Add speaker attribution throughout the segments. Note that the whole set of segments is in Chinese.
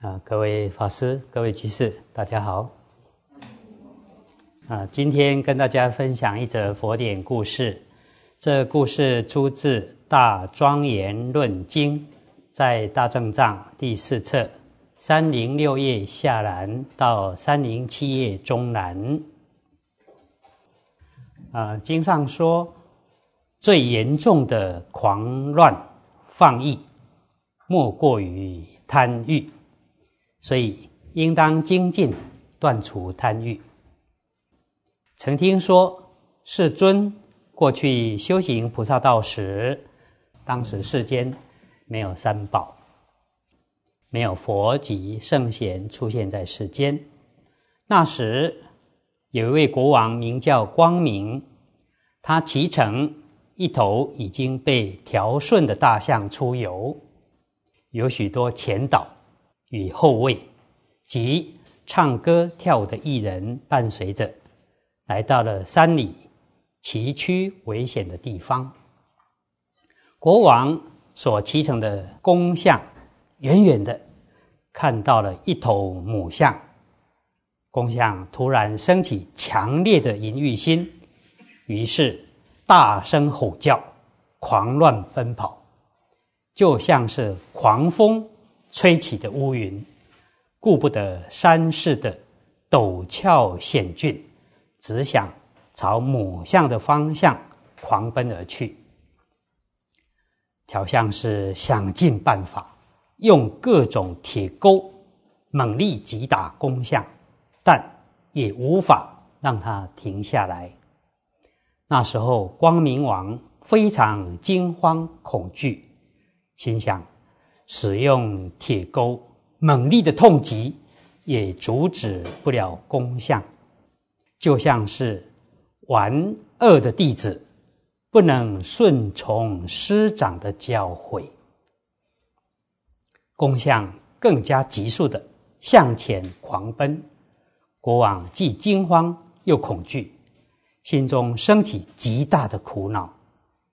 Speaker 1: 啊，各位法师、各位居士，大家好。啊，今天跟大家分享一则佛典故事。这故事出自《大庄严论经》，在大正藏第四册三零六页下栏到三零七页中栏。啊，经上说，最严重的狂乱放逸，莫过于贪欲。所以，应当精进，断除贪欲。曾听说，世尊过去修行菩萨道时，当时世间没有三宝，没有佛及圣贤出现在世间。那时，有一位国王名叫光明，他骑乘一头已经被调顺的大象出游，有许多前导。与后卫及唱歌跳舞的艺人伴随着，来到了山里崎岖危险的地方。国王所骑乘的公象，远远的看到了一头母象，公象突然升起强烈的淫欲心，于是大声吼叫，狂乱奔跑，就像是狂风。吹起的乌云，顾不得山势的陡峭险峻，只想朝母象的方向狂奔而去。调相是想尽办法，用各种铁钩猛力击打公象，但也无法让它停下来。那时候，光明王非常惊慌恐惧，心想。使用铁钩猛力的痛击，也阻止不了功相，就像是玩恶的弟子不能顺从师长的教诲。功相更加急速的向前狂奔，国王既惊慌又恐惧，心中升起极大的苦恼，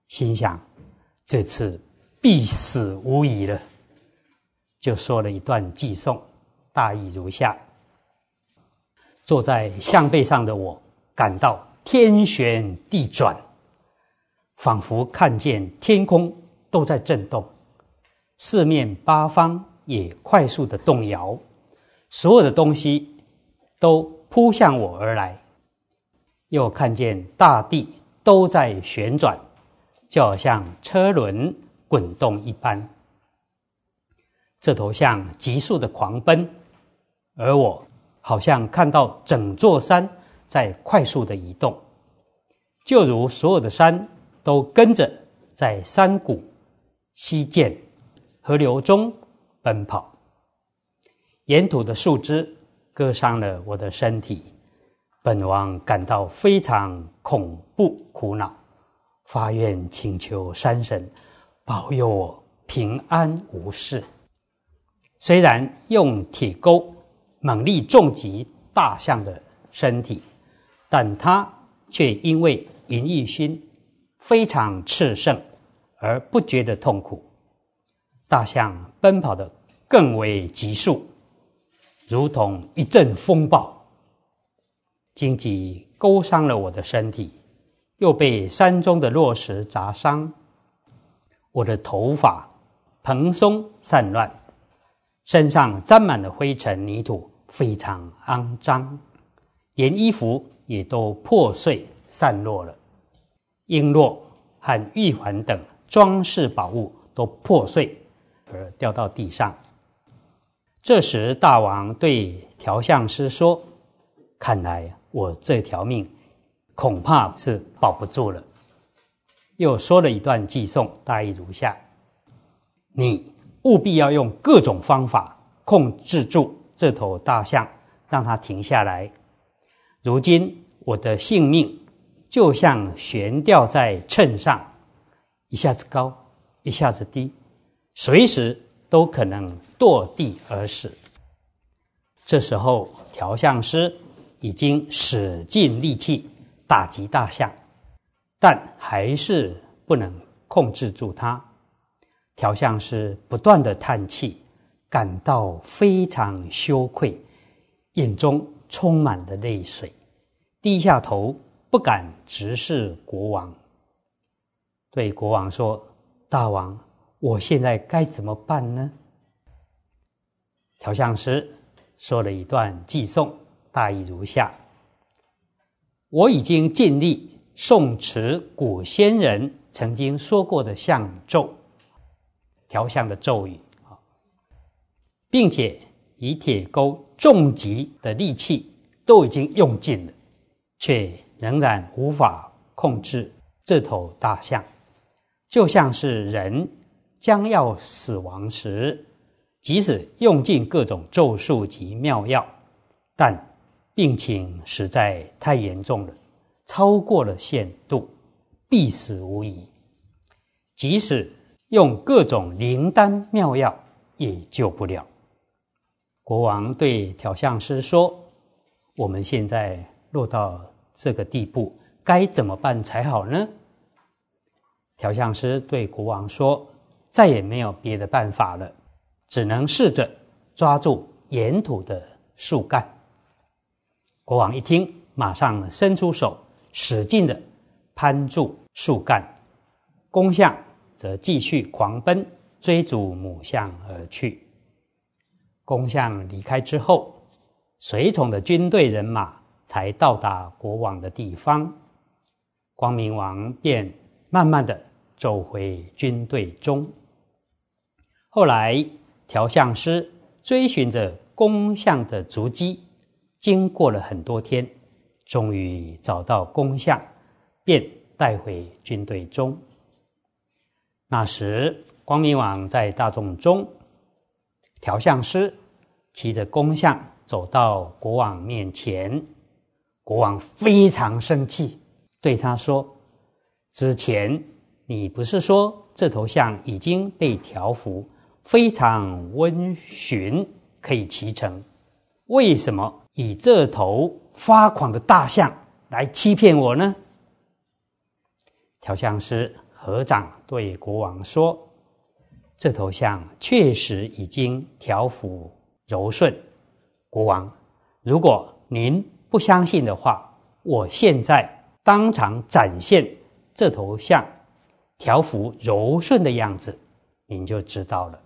Speaker 1: 心想：这次必死无疑了。就说了一段寄送，大意如下：坐在象背上的我，感到天旋地转，仿佛看见天空都在震动，四面八方也快速的动摇，所有的东西都扑向我而来，又看见大地都在旋转，就好像车轮滚动一般。这头象急速的狂奔，而我好像看到整座山在快速的移动，就如所有的山都跟着在山谷、溪涧、河流中奔跑。沿途的树枝割伤了我的身体，本王感到非常恐怖、苦恼，发愿请求山神保佑我平安无事。虽然用铁钩猛力重击大象的身体，但它却因为淫欲心非常炽盛而不觉得痛苦。大象奔跑的更为急速，如同一阵风暴。荆棘勾伤了我的身体，又被山中的落石砸伤，我的头发蓬松散乱。身上沾满了灰尘泥土，非常肮脏，连衣服也都破碎散落了，璎珞和玉环等装饰宝物都破碎而掉到地上。这时，大王对调相师说：“看来我这条命恐怕是保不住了。”又说了一段寄颂，大意如下：“你。”务必要用各种方法控制住这头大象，让它停下来。如今我的性命就像悬吊在秤上，一下子高，一下子低，随时都可能堕地而死。这时候，调相师已经使尽力气打击大象，但还是不能控制住它。调相师不断的叹气，感到非常羞愧，眼中充满了泪水，低下头不敢直视国王，对国王说：“大王，我现在该怎么办呢？”调相师说了一段寄颂，大意如下：“我已经尽力诵持古先人曾经说过的相咒，调相的咒语。”并且以铁钩重击的利器都已经用尽了，却仍然无法控制这头大象，就像是人将要死亡时，即使用尽各种咒术及妙药，但病情实在太严重了，超过了限度，必死无疑。即使用各种灵丹妙药，也救不了。国王对调相师说：“我们现在落到这个地步，该怎么办才好呢？”调相师对国王说：“再也没有别的办法了，只能试着抓住沿途的树干。”国王一听，马上伸出手，使劲的攀住树干，公象则继续狂奔，追逐母象而去。公象离开之后，随从的军队人马才到达国王的地方。光明王便慢慢的走回军队中。后来，调相师追寻着公象的足迹，经过了很多天，终于找到公象，便带回军队中。那时，光明王在大众中。调相师骑着公象走到国王面前，国王非常生气，对他说：“之前你不是说这头象已经被调服，非常温驯，可以骑乘？为什么以这头发狂的大象来欺骗我呢？”调相师合掌对国王说。这头象确实已经调服柔顺，国王，如果您不相信的话，我现在当场展现这头象调服柔顺的样子，您就知道了。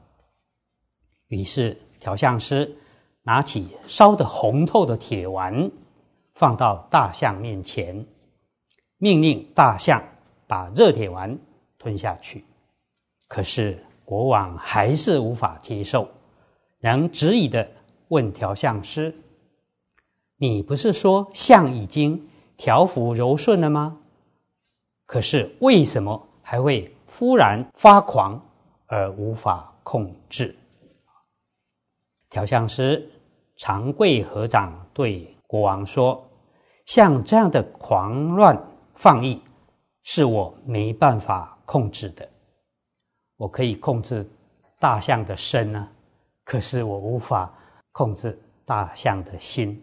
Speaker 1: 于是调相师拿起烧得红透的铁丸，放到大象面前，命令大象把热铁丸吞下去。可是。国王还是无法接受，仍执意的问调相师：“你不是说象已经调服柔顺了吗？可是为什么还会忽然发狂而无法控制？”调相师长跪合掌对国王说：“像这样的狂乱放逸，是我没办法控制的。”我可以控制大象的身呢，可是我无法控制大象的心。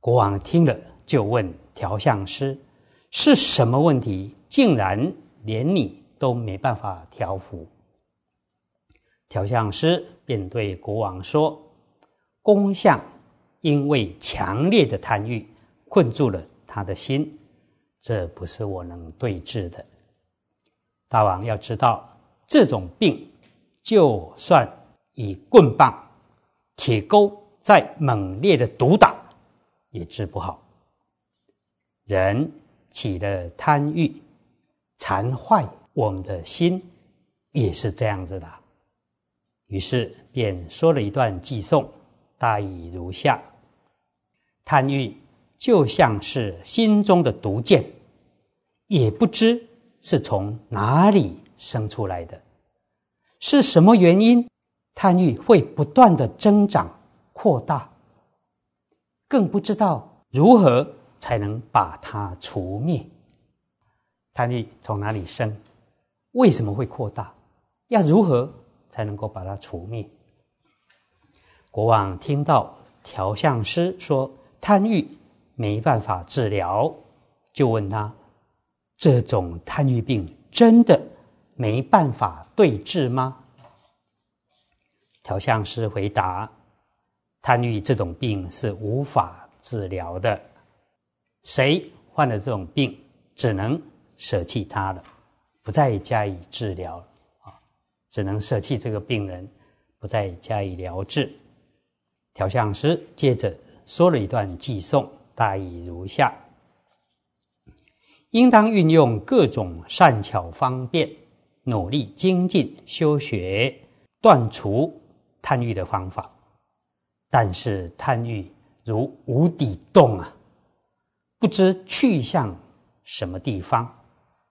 Speaker 1: 国王听了，就问调相师：“是什么问题，竟然连你都没办法调服？”调相师便对国王说：“公象因为强烈的贪欲，困住了他的心，这不是我能对治的。”大王要知道，这种病，就算以棍棒、铁钩再猛烈的毒打，也治不好。人起了贪欲，残坏我们的心，也是这样子的。于是便说了一段偈颂，大意如下：贪欲就像是心中的毒箭，也不知。是从哪里生出来的？是什么原因？贪欲会不断的增长扩大，更不知道如何才能把它除灭。贪欲从哪里生？为什么会扩大？要如何才能够把它除灭？国王听到调相师说贪欲没办法治疗，就问他。这种贪欲病真的没办法对治吗？调相师回答：贪欲这种病是无法治疗的，谁患了这种病，只能舍弃它了，不再加以治疗啊，只能舍弃这个病人，不再加以疗治。调相师接着说了一段偈颂，大意如下。应当运用各种善巧方便，努力精进修学，断除贪欲的方法。但是贪欲如无底洞啊，不知去向什么地方。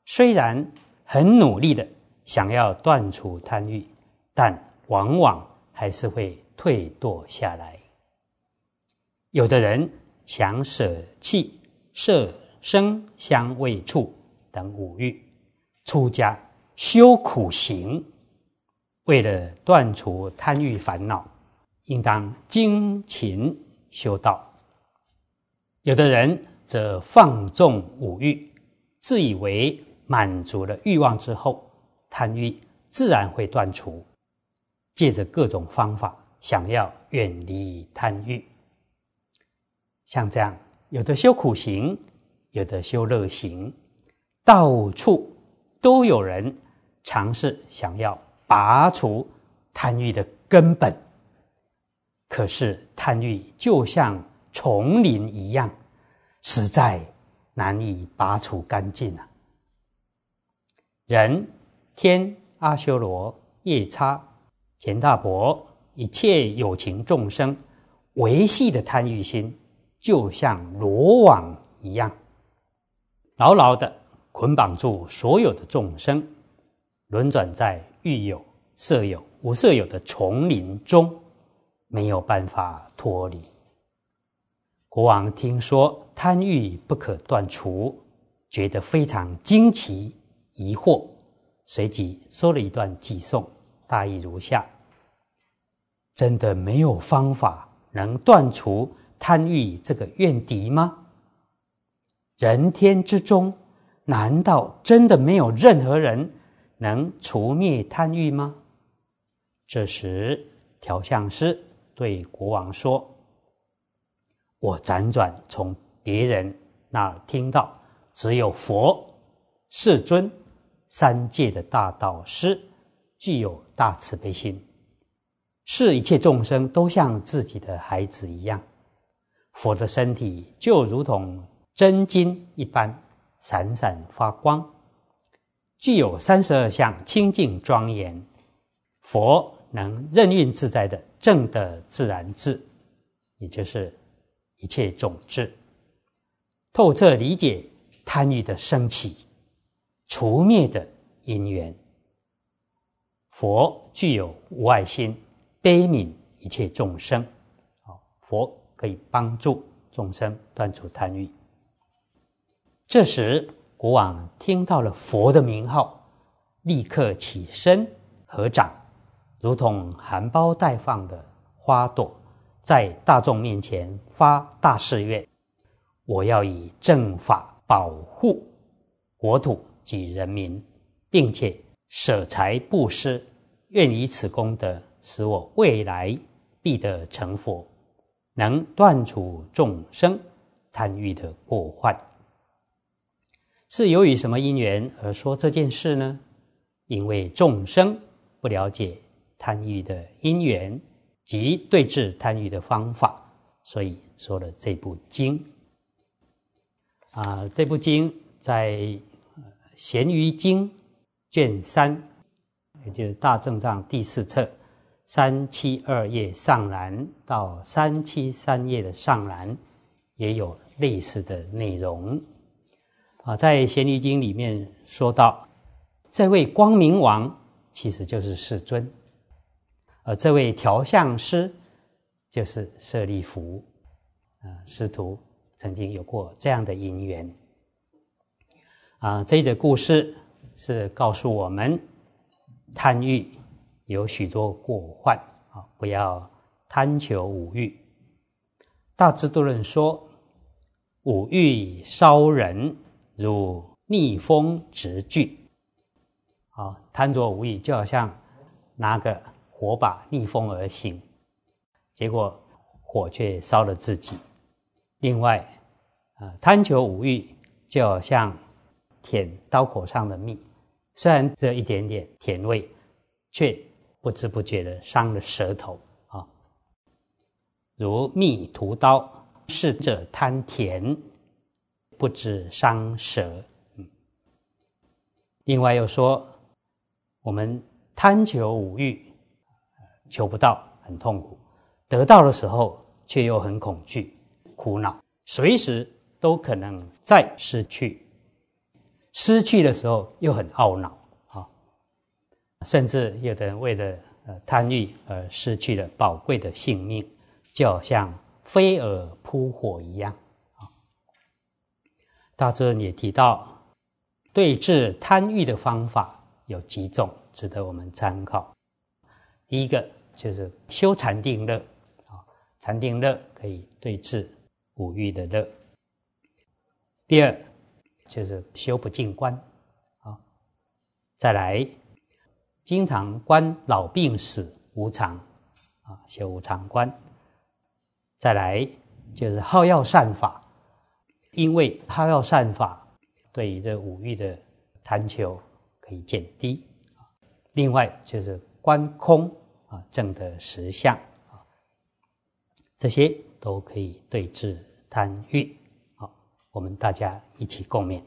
Speaker 1: 虽然很努力的想要断除贪欲，但往往还是会退堕下来。有的人想舍弃色。声香味触等五欲，出家修苦行，为了断除贪欲烦恼，应当精勤修道。有的人则放纵五欲，自以为满足了欲望之后，贪欲自然会断除，借着各种方法想要远离贪欲。像这样，有的修苦行。有的修乐行，到处都有人尝试想要拔除贪欲的根本，可是贪欲就像丛林一样，实在难以拔除干净啊！人、天、阿修罗、夜叉、钱大伯，一切有情众生维系的贪欲心，就像罗网一样。牢牢的捆绑住所有的众生，轮转在欲有、色有、无色有的丛林中，没有办法脱离。国王听说贪欲不可断除，觉得非常惊奇、疑惑，随即说了一段偈颂，大意如下：真的没有方法能断除贪欲这个怨敌吗？人天之中，难道真的没有任何人能除灭贪欲吗？这时，调相师对国王说：“我辗转从别人那听到，只有佛、世尊三界的大导师具有大慈悲心，视一切众生都像自己的孩子一样。佛的身体就如同……”真金一般闪闪发光，具有三十二相清净庄严。佛能任运自在的正的自然智，也就是一切种智，透彻理解贪欲的升起、除灭的因缘。佛具有无爱心，悲悯一切众生。好，佛可以帮助众生断除贪欲。这时，国王听到了佛的名号，立刻起身合掌，如同含苞待放的花朵，在大众面前发大誓愿：我要以正法保护国土及人民，并且舍财布施，愿以此功德，使我未来必得成佛，能断除众生贪欲的过患。是由于什么因缘而说这件事呢？因为众生不了解贪欲的因缘及对治贪欲的方法，所以说了这部经。啊，这部经在《咸鱼经》卷三，也就是《大正藏》第四册三七二页上栏到三七三页的上栏，也有类似的内容。啊，在《咸鱼经》里面说到，这位光明王其实就是世尊，而这位调相师就是舍利弗，啊，师徒曾经有过这样的因缘。啊，这则故事是告诉我们，贪欲有许多过患啊，不要贪求五欲。大智度论说，五欲烧人。如逆风直炬，啊，贪着无益，就好像拿个火把逆风而行，结果火却烧了自己。另外，啊，贪求五欲，就好像舔刀口上的蜜，虽然只有一点点甜味，却不知不觉的伤了舌头啊。如蜜涂刀，逝者贪甜，不知伤舌。嗯。另外又说，我们贪求五欲，求不到很痛苦，得到的时候却又很恐惧。苦恼，随时都可能再失去，失去的时候又很懊恼！甚至有的人为了呃贪欲而失去了宝贵的性命，就好像飞蛾扑火一样啊！大尊也提到，对治贪欲的方法有几种，值得我们参考。第一个就是修禅定乐啊，禅定乐可以对治。五欲的乐。第二就是修不净观，啊，再来经常观老病死无常，啊，修无常观。再来就是好药善法，因为好药善法对于这五欲的贪求可以减低。另外就是观空啊，正的实相啊，这些。都可以对治贪欲，好，我们大家一起共勉。